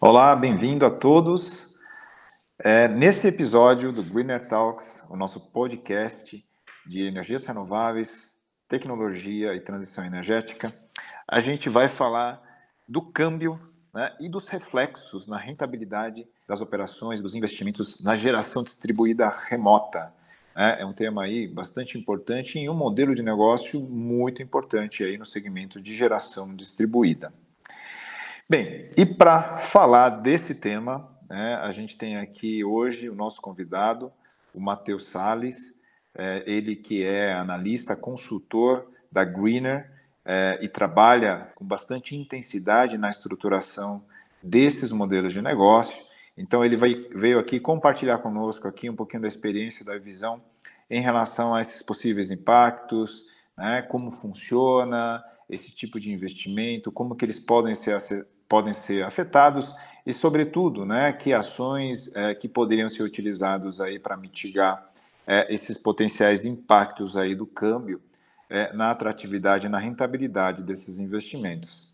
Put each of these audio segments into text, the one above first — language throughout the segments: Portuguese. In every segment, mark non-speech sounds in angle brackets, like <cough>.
Olá, bem-vindo a todos. É, nesse episódio do Greener Talks, o nosso podcast de energias renováveis, tecnologia e transição energética, a gente vai falar do câmbio né, e dos reflexos na rentabilidade das operações, dos investimentos na geração distribuída remota. É, é um tema aí bastante importante e um modelo de negócio muito importante aí no segmento de geração distribuída. Bem, e para falar desse tema, né, a gente tem aqui hoje o nosso convidado, o Matheus Sales, é, ele que é analista, consultor da Greener é, e trabalha com bastante intensidade na estruturação desses modelos de negócio. Então ele vai, veio aqui compartilhar conosco aqui um pouquinho da experiência, da visão em relação a esses possíveis impactos, né, como funciona esse tipo de investimento, como que eles podem ser podem ser afetados e, sobretudo, né, que ações é, que poderiam ser utilizados aí para mitigar é, esses potenciais impactos aí do câmbio é, na atratividade na rentabilidade desses investimentos.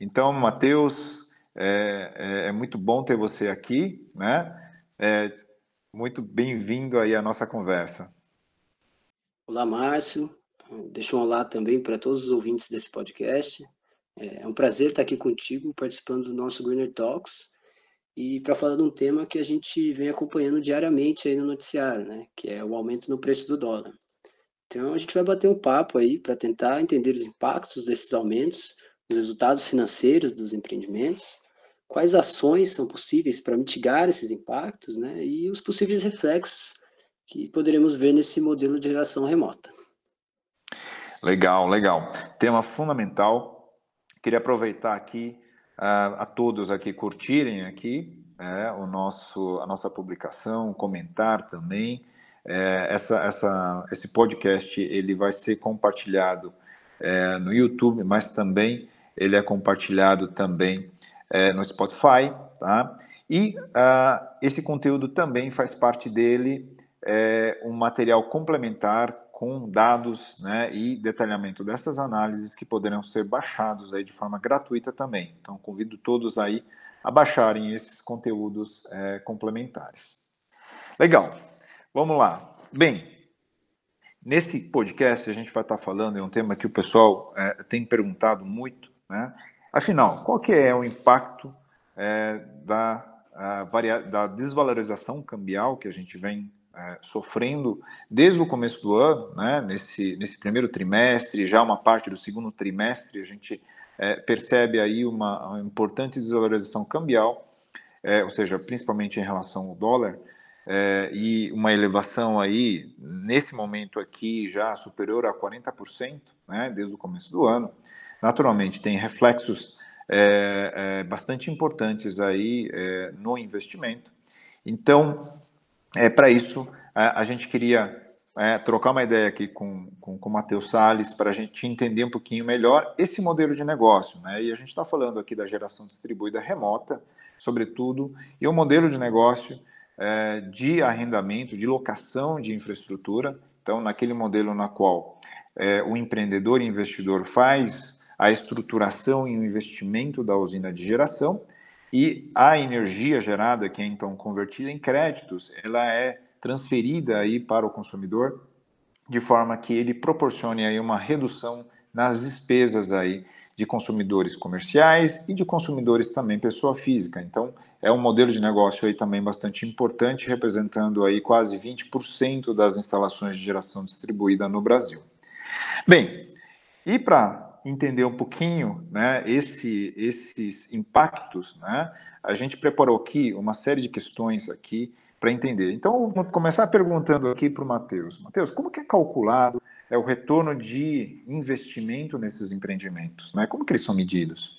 Então, Matheus, é, é, é muito bom ter você aqui, né? É, muito bem-vindo aí à nossa conversa. Olá, Márcio. Deixa um olá também para todos os ouvintes desse podcast. É um prazer estar aqui contigo, participando do nosso Greener Talks, e para falar de um tema que a gente vem acompanhando diariamente aí no noticiário, né, que é o aumento no preço do dólar. Então a gente vai bater um papo aí para tentar entender os impactos desses aumentos, os resultados financeiros dos empreendimentos, quais ações são possíveis para mitigar esses impactos, né, e os possíveis reflexos que poderemos ver nesse modelo de geração remota. Legal, legal. Tema fundamental Queria aproveitar aqui uh, a todos aqui curtirem aqui é, o nosso, a nossa publicação, comentar também. É, essa, essa, esse podcast ele vai ser compartilhado é, no YouTube, mas também ele é compartilhado também é, no Spotify, tá? E uh, esse conteúdo também faz parte dele é, um material complementar com dados né, e detalhamento dessas análises que poderão ser baixados aí de forma gratuita também. Então, convido todos aí a baixarem esses conteúdos é, complementares. Legal, vamos lá. Bem, nesse podcast a gente vai estar falando, é um tema que o pessoal é, tem perguntado muito, né? Afinal, qual que é o impacto é, da, a, da desvalorização cambial que a gente vem é, sofrendo desde o começo do ano, né, nesse, nesse primeiro trimestre, já uma parte do segundo trimestre, a gente é, percebe aí uma, uma, importante desvalorização cambial, é, ou seja, principalmente em relação ao dólar, é, e uma elevação aí, nesse momento aqui, já superior a 40%, né, desde o começo do ano. Naturalmente, tem reflexos é, é, bastante importantes aí no investimento. Então, é, Para isso, a, a, gente queria é, trocar uma ideia aqui com, com, com o Matheus Salles para a gente entender um pouquinho melhor esse modelo de negócio. Né? E a gente está falando aqui da geração distribuída remota, sobretudo, e o modelo de negócio é, de arrendamento, de locação de infraestrutura. Então, naquele modelo na qual é, o empreendedor e investidor faz a estruturação e o investimento da usina de geração e a energia gerada, que é então convertida em créditos, ela é transferida aí para o consumidor de forma que ele proporcione aí uma redução nas despesas aí de consumidores comerciais e de consumidores também pessoa física. Então, é um modelo de negócio aí também bastante importante, representando aí quase 20% das instalações de geração distribuída no Brasil. Bem, e para entender um pouquinho né, esse, esses impactos, né, a gente preparou aqui uma série de questões aqui para entender. Então, vou começar perguntando aqui para o Matheus. Matheus, como que é calculado é, o retorno de investimento nesses empreendimentos? Né? Como que eles são medidos?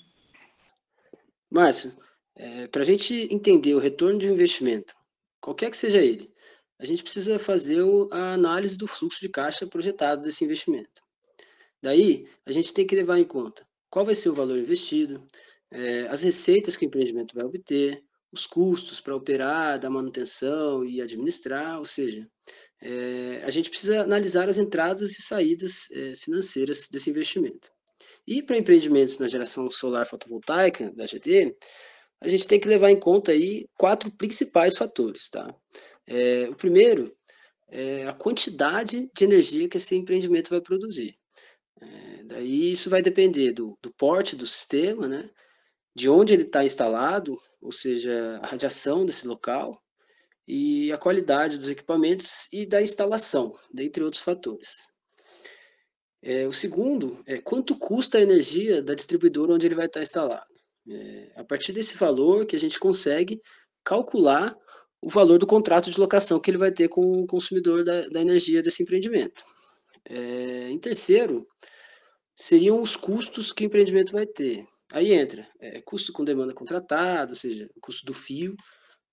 Márcio, é, para a gente entender o retorno de investimento, qualquer que seja ele, a gente precisa fazer a análise do fluxo de caixa projetado desse investimento. Daí, a gente tem que levar em conta qual vai ser o valor investido, é, as receitas que o empreendimento vai obter, os custos para operar, da manutenção e administrar, ou seja, é, a gente precisa analisar as entradas e saídas é, financeiras desse investimento. E para empreendimentos na geração solar fotovoltaica da GD, a gente tem que levar em conta aí quatro principais fatores, tá? É, o primeiro é a quantidade de energia que esse empreendimento vai produzir. É, daí isso vai depender do, do porte do sistema, né? De onde ele está instalado, ou seja, a radiação desse local, e a qualidade dos equipamentos e da instalação, dentre outros fatores. É, o segundo é quanto custa a energia da distribuidora onde ele vai estar instalado. É, a partir desse valor que a gente consegue calcular o valor do contrato de locação que ele vai ter com o consumidor da, da energia desse empreendimento. É, em terceiro, seriam os custos que o empreendimento vai ter. Aí entra é, custo com demanda contratada, ou seja, custo do fio,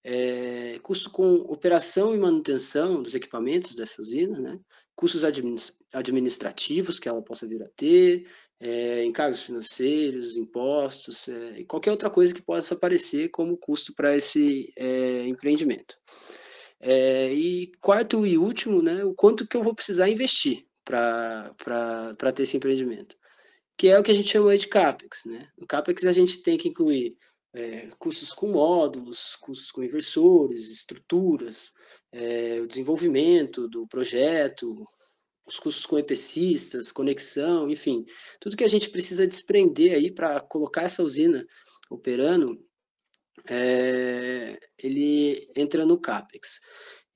é, custo com operação e manutenção dos equipamentos dessa usina, né? custos administrativos que ela possa vir a ter, é, encargos financeiros, impostos, é, e qualquer outra coisa que possa aparecer como custo para esse é, empreendimento. E quarto e último, né, o quanto que eu vou precisar investir para ter esse empreendimento, que é o que a gente chama de CAPEX. Né? No CAPEX a gente tem que incluir é, custos com módulos, custos com inversores, estruturas, é, o desenvolvimento do projeto, os custos com EPCistas, conexão, enfim, tudo que a gente precisa desprender aí para colocar essa usina operando, é, ele entra no CAPEX.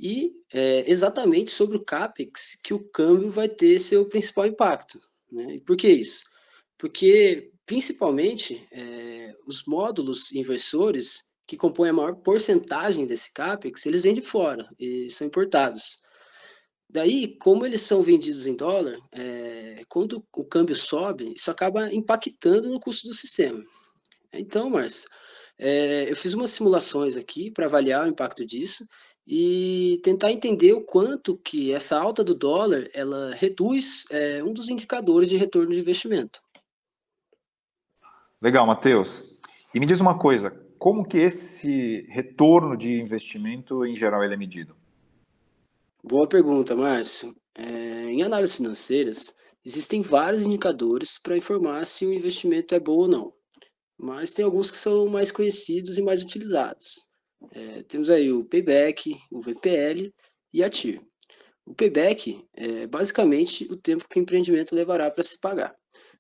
E é exatamente sobre o CAPEX que o câmbio vai ter seu principal impacto. Né? E por que isso? Porque, principalmente, é, os módulos inversores, que compõem a maior porcentagem desse CAPEX, eles vêm de fora e são importados. Daí, como eles são vendidos em dólar, é, quando o câmbio sobe, isso acaba impactando no custo do sistema. Então, Márcio, é, eu fiz umas simulações aqui para avaliar o impacto disso e tentar entender o quanto que essa alta do dólar ela reduz é, um dos indicadores de retorno de investimento. Legal, Matheus. E me diz uma coisa, como que esse retorno de investimento, em geral, ele é medido? Boa pergunta, Márcio. É, em análises financeiras, existem vários indicadores para informar se o investimento é bom ou não, mas tem alguns que são mais conhecidos e mais utilizados. É, temos aí o payback, o VPL e a TIR. O payback é basicamente o tempo que o empreendimento levará para se pagar.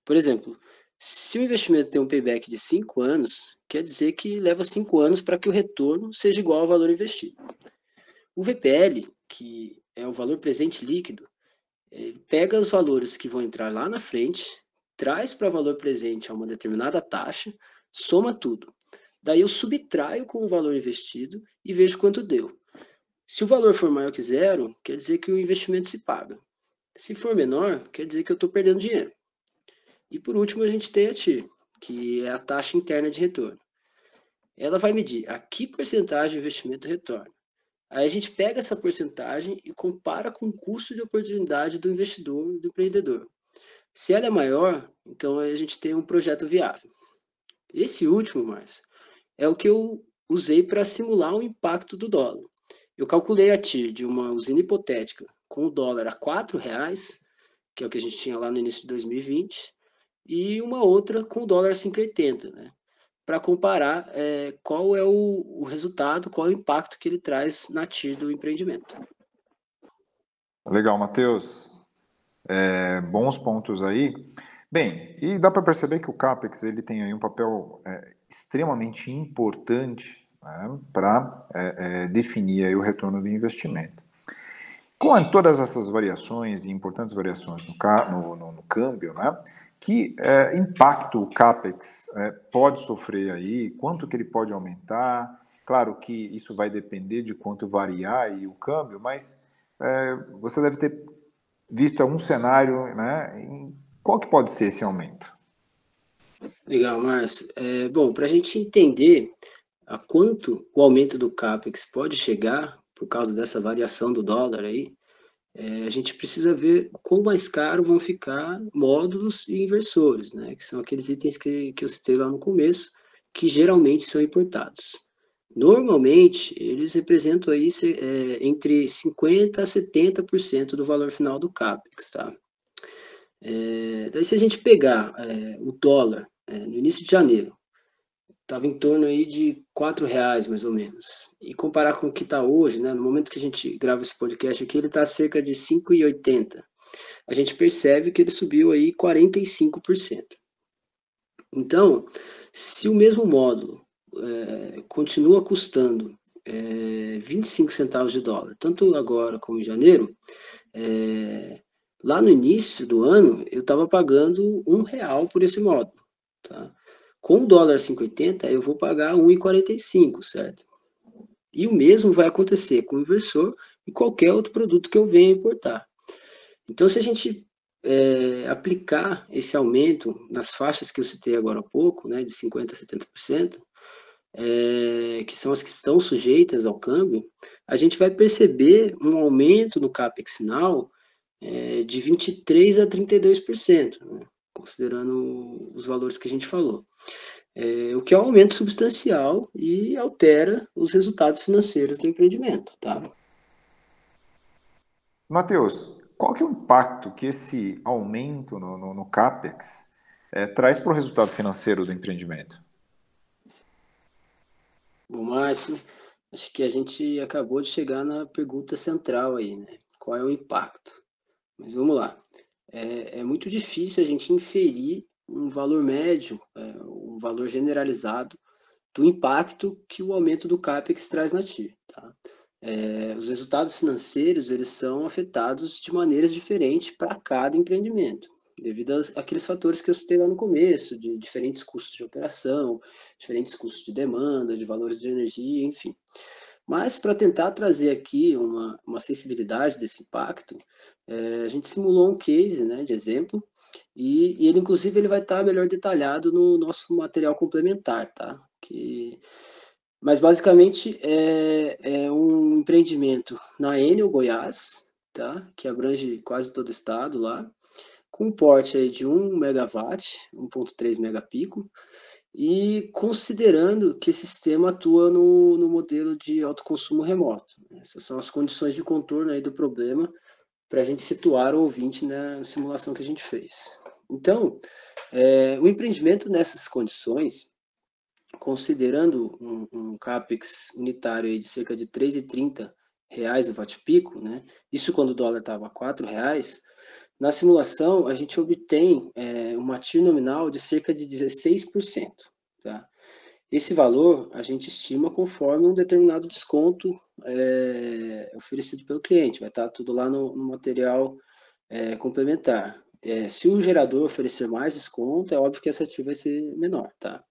Por exemplo, se o investimento tem um payback de 5 anos, quer dizer que leva 5 anos para que o retorno seja igual ao valor investido. O VPL que é o valor presente líquido, ele pega os valores que vão entrar lá na frente, traz para valor presente a uma determinada taxa, soma tudo. Daí eu subtraio com o valor investido e vejo quanto deu. Se o valor for maior que zero, quer dizer que o investimento se paga. Se for menor, quer dizer que eu estou perdendo dinheiro. E por último, a gente tem a TIR, que é a taxa interna de retorno. Ela vai medir a que porcentagem de investimento retorna. Aí a gente pega essa porcentagem e compara com o custo de oportunidade do investidor, do empreendedor. Se ela é maior, então a gente tem um projeto viável. Esse último, Márcio, é o que eu usei para simular o impacto do dólar. Eu calculei a TIR de uma usina hipotética com o dólar a R$ reais, que é o que a gente tinha lá no início de 2020, e uma outra com o dólar a 5,80, né? para comparar é, qual é o, o, resultado, qual é o impacto que ele traz na TIR do empreendimento. Legal, Matheus. É, bons pontos aí. Bem, e dá para perceber que o CAPEX ele tem aí um papel é, extremamente importante né, para é, é, definir o retorno do investimento. Com todas essas variações e importantes variações no, no, no, no câmbio, né, que é, impacto o CAPEX é, pode sofrer aí? Quanto que ele pode aumentar? Claro que isso vai depender de quanto variar aí o câmbio, mas é, você deve ter visto algum cenário, né? Em, qual que pode ser esse aumento? Legal, Márcio. É, bom, para a gente entender a quanto o aumento do CAPEX pode chegar por causa dessa variação do dólar aí, é, a gente precisa ver quão mais caro vão ficar módulos e inversores, né, que são aqueles itens que, que eu citei lá no começo, que geralmente são importados. Normalmente, eles representam aí é, entre 50% a 70% do valor final do CAPEX, tá? É, daí se a gente pegar é, o dólar é, no início de janeiro, estava em torno aí de quatro reais mais ou menos, e comparar com o que está hoje, né, no momento que a gente grava esse podcast aqui, ele está cerca de 5,80. A gente percebe que ele subiu aí 45%. Então, se o mesmo módulo é, continua custando é, 25 centavos de dólar, tanto agora como em janeiro, é, lá no início do ano eu estava pagando um real por esse módulo. Tá? Com o dólar 5,80 eu vou pagar 1,45, certo? E o mesmo vai acontecer com o inversor e qualquer outro produto que eu venha importar. Então, se a gente é, aplicar esse aumento nas faixas que eu citei agora há pouco, né, de 50% a 70%, é, que são as que estão sujeitas ao câmbio, a gente vai perceber um aumento no CAPEX final é, de 23% a 32%, né, considerando os valores que a gente falou. É, o que é um aumento substancial e altera os resultados financeiros do empreendimento. Tá? Matheus, qual que é o impacto que esse aumento no, no, no CAPEX é, traz para o resultado financeiro do empreendimento? Bom, Márcio, acho que a gente acabou de chegar na pergunta central aí, né? Qual é o impacto? Mas vamos lá. É, é muito difícil a gente inferir um valor médio, é, um valor generalizado do impacto que o aumento do CAPEX traz na TIR, tá? É, os resultados financeiros eles são afetados de maneiras diferentes para cada empreendimento devido àqueles fatores que eu citei lá no começo, de diferentes custos de operação, diferentes custos de demanda, de valores de energia, enfim. Mas para tentar trazer aqui uma, uma sensibilidade desse impacto, é, a gente simulou um case né, de exemplo, e, e ele inclusive ele vai estar tá melhor detalhado no nosso material complementar, tá? Que, mas basicamente é, é um empreendimento na Enel Goiás, tá? Que abrange quase todo o estado lá, com porte aí de 1 megawatt, 1.3 megapico, e considerando que esse sistema atua no, no modelo de autoconsumo remoto. Essas são as condições de contorno aí do problema para a gente situar o ouvinte na simulação que a gente fez. Então, é, o empreendimento nessas condições, considerando um, um CAPEX unitário de cerca de R$ 3,30 o watt-pico, né? isso quando o dólar estava R$ reais, na simulação, a gente obtém é, uma TIR nominal de cerca de 16%. Tá? Esse valor a gente estima conforme um determinado desconto é, oferecido pelo cliente. Vai estar tudo lá no, no material é, complementar. É, se o gerador oferecer mais desconto, é óbvio que essa TIR vai ser menor. Tá?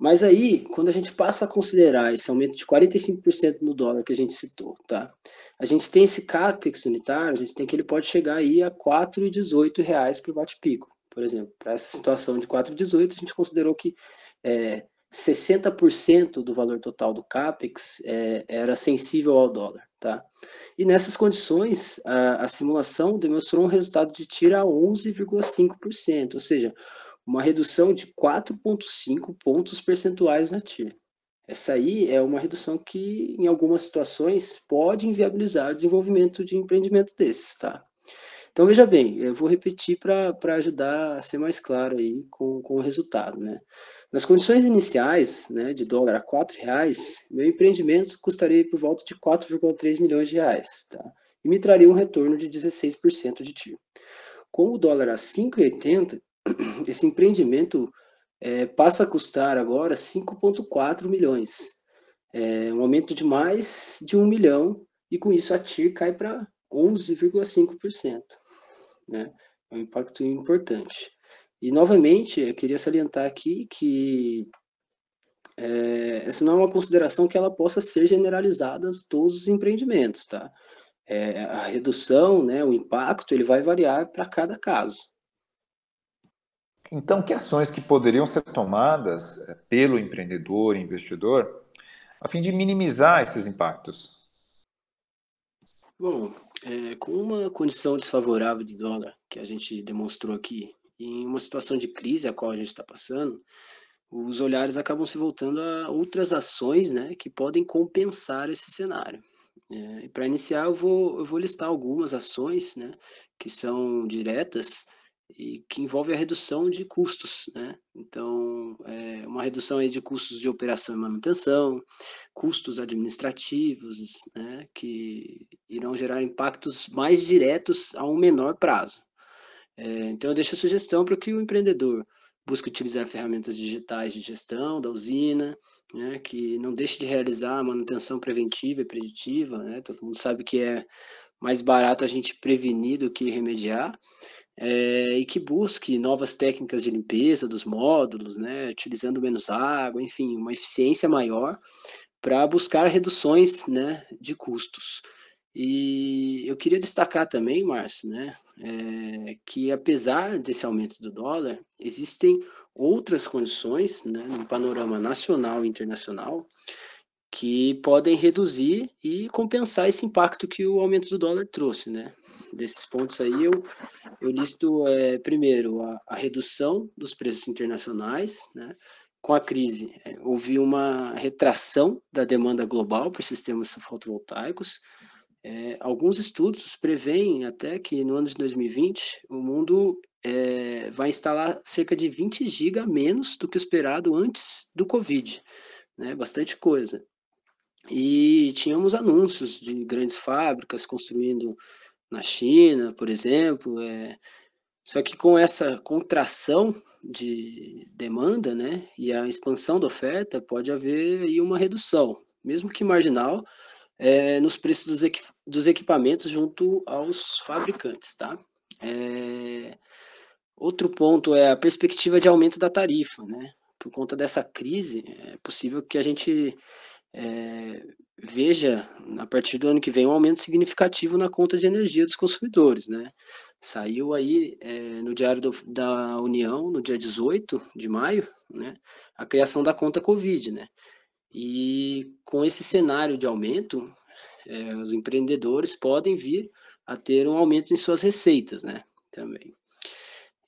Mas aí, quando a gente passa a considerar esse aumento de 45% no dólar que a gente citou, tá? A gente tem esse CAPEX unitário, a gente tem que ele pode chegar aí a R$ 4,18 por watt-pico. Por exemplo, para essa situação de 4,18, a gente considerou que é, 60% do valor total do CAPEX é, era sensível ao dólar, tá? E nessas condições, a, a simulação demonstrou um resultado de tira 11,5%, ou seja, uma redução de 4,5 pontos percentuais na TIR. Essa aí é uma redução que, em algumas situações, pode inviabilizar o desenvolvimento de empreendimento desses, tá? Então, veja bem, eu vou repetir para ajudar a ser mais claro aí com, com o resultado, né? Nas condições iniciais, né, de dólar a R$ reais, meu empreendimento custaria por volta de 4,3 milhões de reais, tá? E me traria um retorno de 16% de TIR. Com o dólar a 5,80, <clears throat> esse empreendimento é, passa a custar agora 5,4 milhões. É um aumento de mais de um milhão, e com isso a TIR cai para 11,5%. Né? É um impacto importante. E, novamente, eu queria salientar aqui que é, essa não é uma consideração que ela possa ser generalizada a todos os empreendimentos, tá? É, a redução, né, o impacto, ele vai variar para cada caso. Então, que ações que poderiam ser tomadas eh, pelo empreendedor, investidor, a fim de minimizar esses impactos? Bom, é, com uma condição desfavorável de dólar que a gente demonstrou aqui, em uma situação de crise a qual a gente está passando, os olhares acabam se voltando a outras ações né, que podem compensar esse cenário. É, Para iniciar, eu vou, eu vou listar algumas ações né, que são diretas e que envolvem a redução de custos. Né? Então, é, uma redução aí de custos de operação e manutenção, custos administrativos, né, que irão gerar impactos mais diretos a um menor prazo. É, então, eu deixo a sugestão para que o empreendedor busque utilizar ferramentas digitais de gestão da usina, né, que não deixe de realizar a manutenção preventiva e preditiva, né, todo mundo sabe que é mais barato a gente prevenir do que remediar, é, e que busque novas técnicas de limpeza dos módulos, né, utilizando menos água, enfim, uma eficiência maior para buscar reduções né, de custos. E eu queria destacar também, Márcio, né, é, que apesar desse aumento do dólar, existem outras condições, né, no panorama nacional e internacional, que podem reduzir e compensar esse impacto que o aumento do dólar trouxe, né. Desses pontos aí, eu, eu listo, é, primeiro, a, a redução dos preços internacionais, né, com a crise, é, houve uma retração da demanda global por sistemas fotovoltaicos, é, alguns estudos preveem até que no ano de 2020 o mundo é, vai instalar cerca de 20 GB menos do que esperado antes do Covid, né? Bastante coisa. E tínhamos anúncios de grandes fábricas construindo na China, por exemplo. É, só que com essa contração de demanda, né, e a expansão da oferta, pode haver aí uma redução, mesmo que marginal, é, nos preços dos, equi dos, equipamentos junto aos fabricantes, tá? É, outro ponto é a perspectiva de aumento da tarifa, né? Por conta dessa crise, é possível que a gente é, veja, a partir do ano que vem, um aumento significativo na conta de energia dos consumidores, né? Saiu aí é, no Diário do, da União, no dia 18 de maio, né, a criação da conta Covid, né? E com esse cenário de aumento, é, os empreendedores podem vir a ter um aumento em suas receitas, né? Também.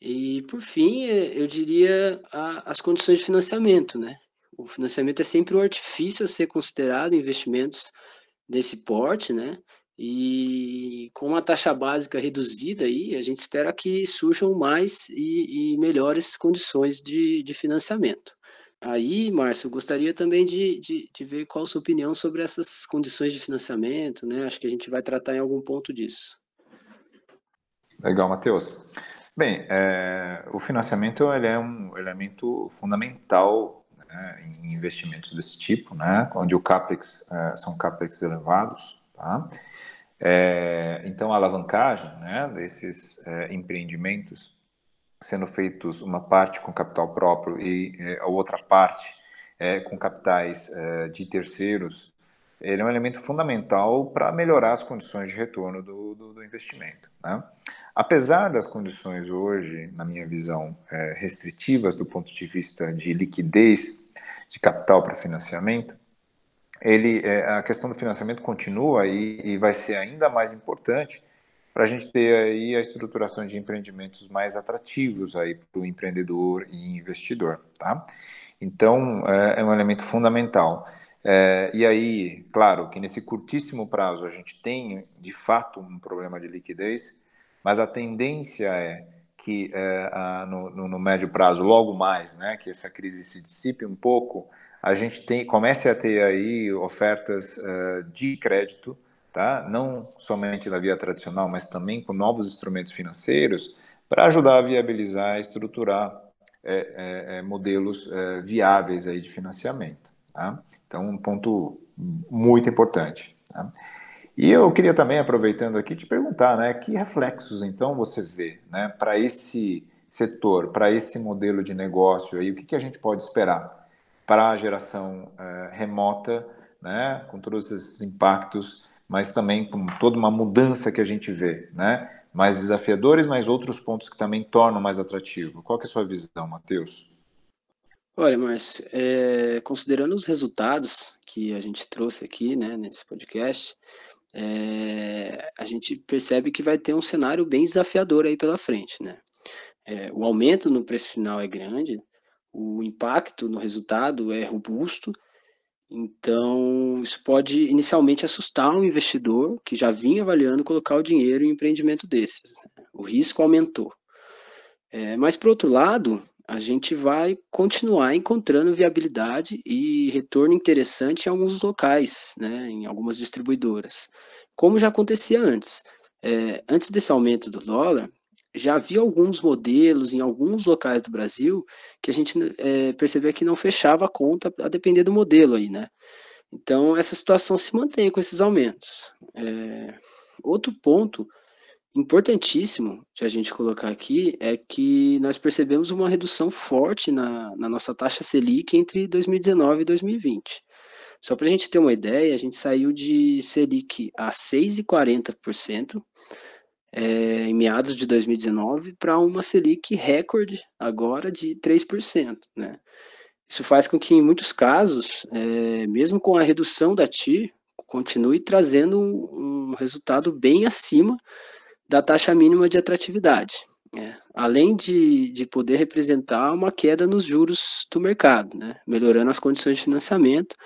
E por fim, é, eu diria a, as condições de financiamento, né? O financiamento é sempre um artifício a ser considerado investimentos desse porte, né? E com uma taxa básica reduzida aí, a gente espera que surjam mais e, e melhores condições de, de financiamento. Aí, Márcio, gostaria também de, de, de, ver qual a sua opinião sobre essas condições de financiamento, né? Acho que a gente vai tratar em algum ponto disso. Legal, Matheus. Bem, é, o financiamento ele é um elemento fundamental né, em investimentos desse tipo, né? Onde o capex é, são capex elevados, tá? É, então, a alavancagem né, desses é, empreendimentos sendo feitos uma parte com capital próprio e é, a outra parte com capitais de terceiros, ele é um elemento fundamental para melhorar as condições de retorno do, do, do investimento. Né? Apesar das condições hoje, na minha visão, restritivas do ponto de vista de liquidez de capital para financiamento, ele, é, a questão do financiamento continua e, e vai ser ainda mais importante para a gente ter aí a estruturação de empreendimentos mais atrativos aí para o empreendedor e investidor, tá? Então, é, é um elemento fundamental. É, e aí, claro, que nesse curtíssimo prazo a gente tem, de fato, um problema de liquidez, mas a tendência é que é, a, no, no, médio prazo, logo mais, né, que essa crise se dissipe um pouco, a gente tem, comece a ter aí ofertas uh, de crédito tá? não somente da via tradicional, mas também com novos instrumentos financeiros, para ajudar a viabilizar, estruturar é, é, é, modelos é, viáveis aí de financiamento. Tá? Então, um ponto muito importante. Tá? E eu queria também, aproveitando aqui, te perguntar, né, que reflexos então você vê né, para esse setor, para esse modelo de negócio aí, o que, que a gente pode esperar para a geração é, remota, né, com todos esses impactos mas também com toda uma mudança que a gente vê, né? Mais desafiadores, mas outros pontos que também tornam mais atrativo. Qual é a sua visão, Matheus? Olha, Márcio, é, considerando os resultados que a gente trouxe aqui, né, nesse podcast, é, a gente percebe que vai ter um cenário bem desafiador aí pela frente, né? É, o aumento no preço final é grande, o impacto no resultado é robusto, então isso pode inicialmente assustar um investidor que já vinha avaliando colocar o dinheiro em um empreendimento desses. Né? O risco aumentou. É, mas, por outro lado, a gente vai continuar encontrando viabilidade e retorno interessante em alguns locais, né, em algumas distribuidoras, como já acontecia antes. É, antes desse aumento do dólar, já havia alguns modelos em alguns locais do Brasil que a gente é, percebia que não fechava a conta a depender do modelo aí, né? Então, essa situação se mantém com esses aumentos. É, outro ponto importantíssimo de a gente colocar aqui é que nós percebemos uma redução forte na, na nossa taxa Selic entre 2019 e 2020. Só para a gente ter uma ideia, a gente saiu de Selic a 6,40% é, em meados de 2019 para uma Selic recorde agora de 3%. Né? Isso faz com que, em muitos casos, é, mesmo com a redução da TIR, continue trazendo um, um resultado bem acima da taxa mínima de atratividade, né? além de, de poder representar uma queda nos juros do mercado, né? melhorando as condições de financiamento,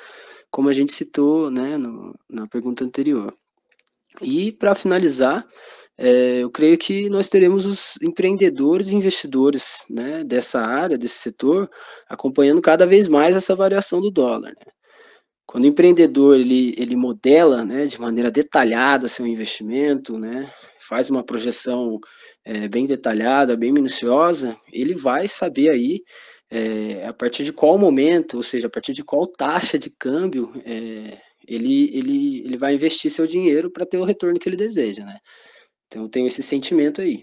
como a gente citou né, no, na pergunta anterior. E, para finalizar, é, eu creio que nós teremos os empreendedores e investidores né, dessa área, desse setor, acompanhando cada vez mais essa variação do dólar. Né? Quando o empreendedor ele, ele modela né, de maneira detalhada seu investimento, né, faz uma projeção é, bem detalhada, bem minuciosa, ele vai saber aí é, a partir de qual momento, ou seja, a partir de qual taxa de câmbio é, ele, ele, ele vai investir seu dinheiro para ter o retorno que ele deseja. Né? Então eu tenho esse sentimento aí.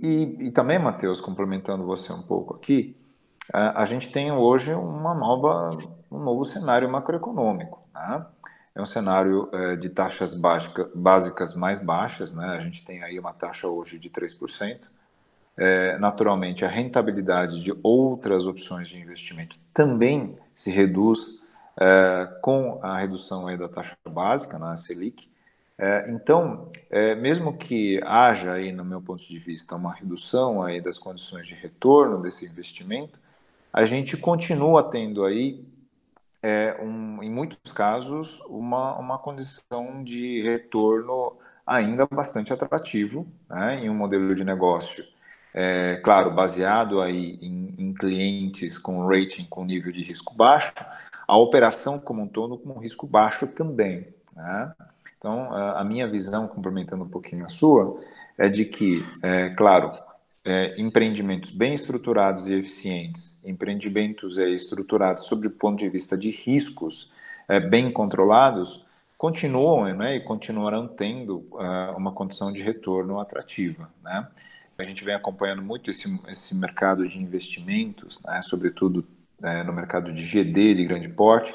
E, e também, Matheus, complementando você um pouco aqui, a, a gente tem hoje uma nova, um novo cenário macroeconômico. Né? É um cenário é, de taxas básica, básicas mais baixas, né? a gente tem aí uma taxa hoje de 3%. É, naturalmente, a rentabilidade de outras opções de investimento também se reduz é, com a redução aí da taxa básica, na né, Selic. É, então, é, mesmo que haja aí, no meu ponto de vista, uma redução aí das condições de retorno desse investimento, a gente continua tendo aí, é, um, em muitos casos, uma, uma condição de retorno ainda bastante atrativo né, em um modelo de negócio, é, claro, baseado aí em, em, clientes com rating com nível de risco baixo, a operação como um todo com risco baixo também. Né? Então, a, a minha visão, complementando um pouquinho a sua, é de que, é, claro, é, empreendimentos bem estruturados e eficientes, empreendimentos é, estruturados sob o ponto de vista de riscos é, bem controlados, continuam né, e continuarão tendo uh, uma condição de retorno atrativa. Né? A gente vem acompanhando muito esse, esse mercado de investimentos, né, sobretudo é, no mercado de GD de grande porte.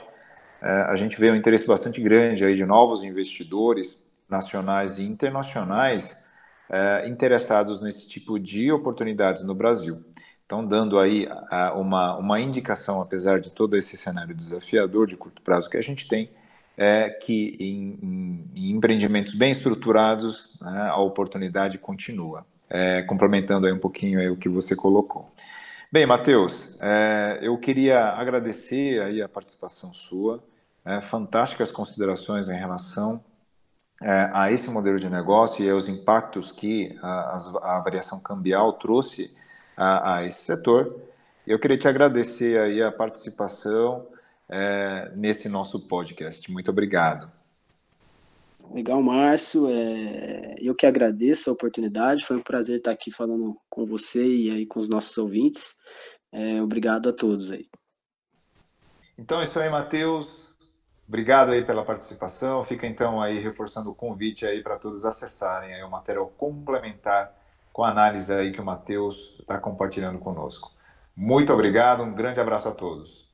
É, a gente vê um interesse bastante grande aí de novos investidores nacionais e internacionais é, interessados nesse tipo de oportunidades no Brasil. Então, dando aí uma, uma indicação, apesar de todo esse cenário desafiador de curto prazo que a gente tem, é que em, em, em empreendimentos bem estruturados, né, a oportunidade continua. É, complementando aí um pouquinho aí o que você colocou. Bem, Matheus, é, eu queria agradecer aí a participação sua, é, fantásticas considerações em relação é, a esse modelo de negócio e aos impactos que a, a variação cambial trouxe a, a, esse setor. Eu queria te agradecer aí a participação é, nesse nosso podcast. Muito obrigado. Legal, Márcio. É, eu que agradeço a oportunidade. Foi um prazer estar aqui falando com você e aí com os nossos ouvintes. É, obrigado a todos aí. Então é isso aí, Matheus. Obrigado aí pela participação. Fica então aí reforçando o convite aí para todos acessarem aí o material complementar com a análise aí que o Matheus está compartilhando conosco. Muito obrigado, um grande abraço a todos.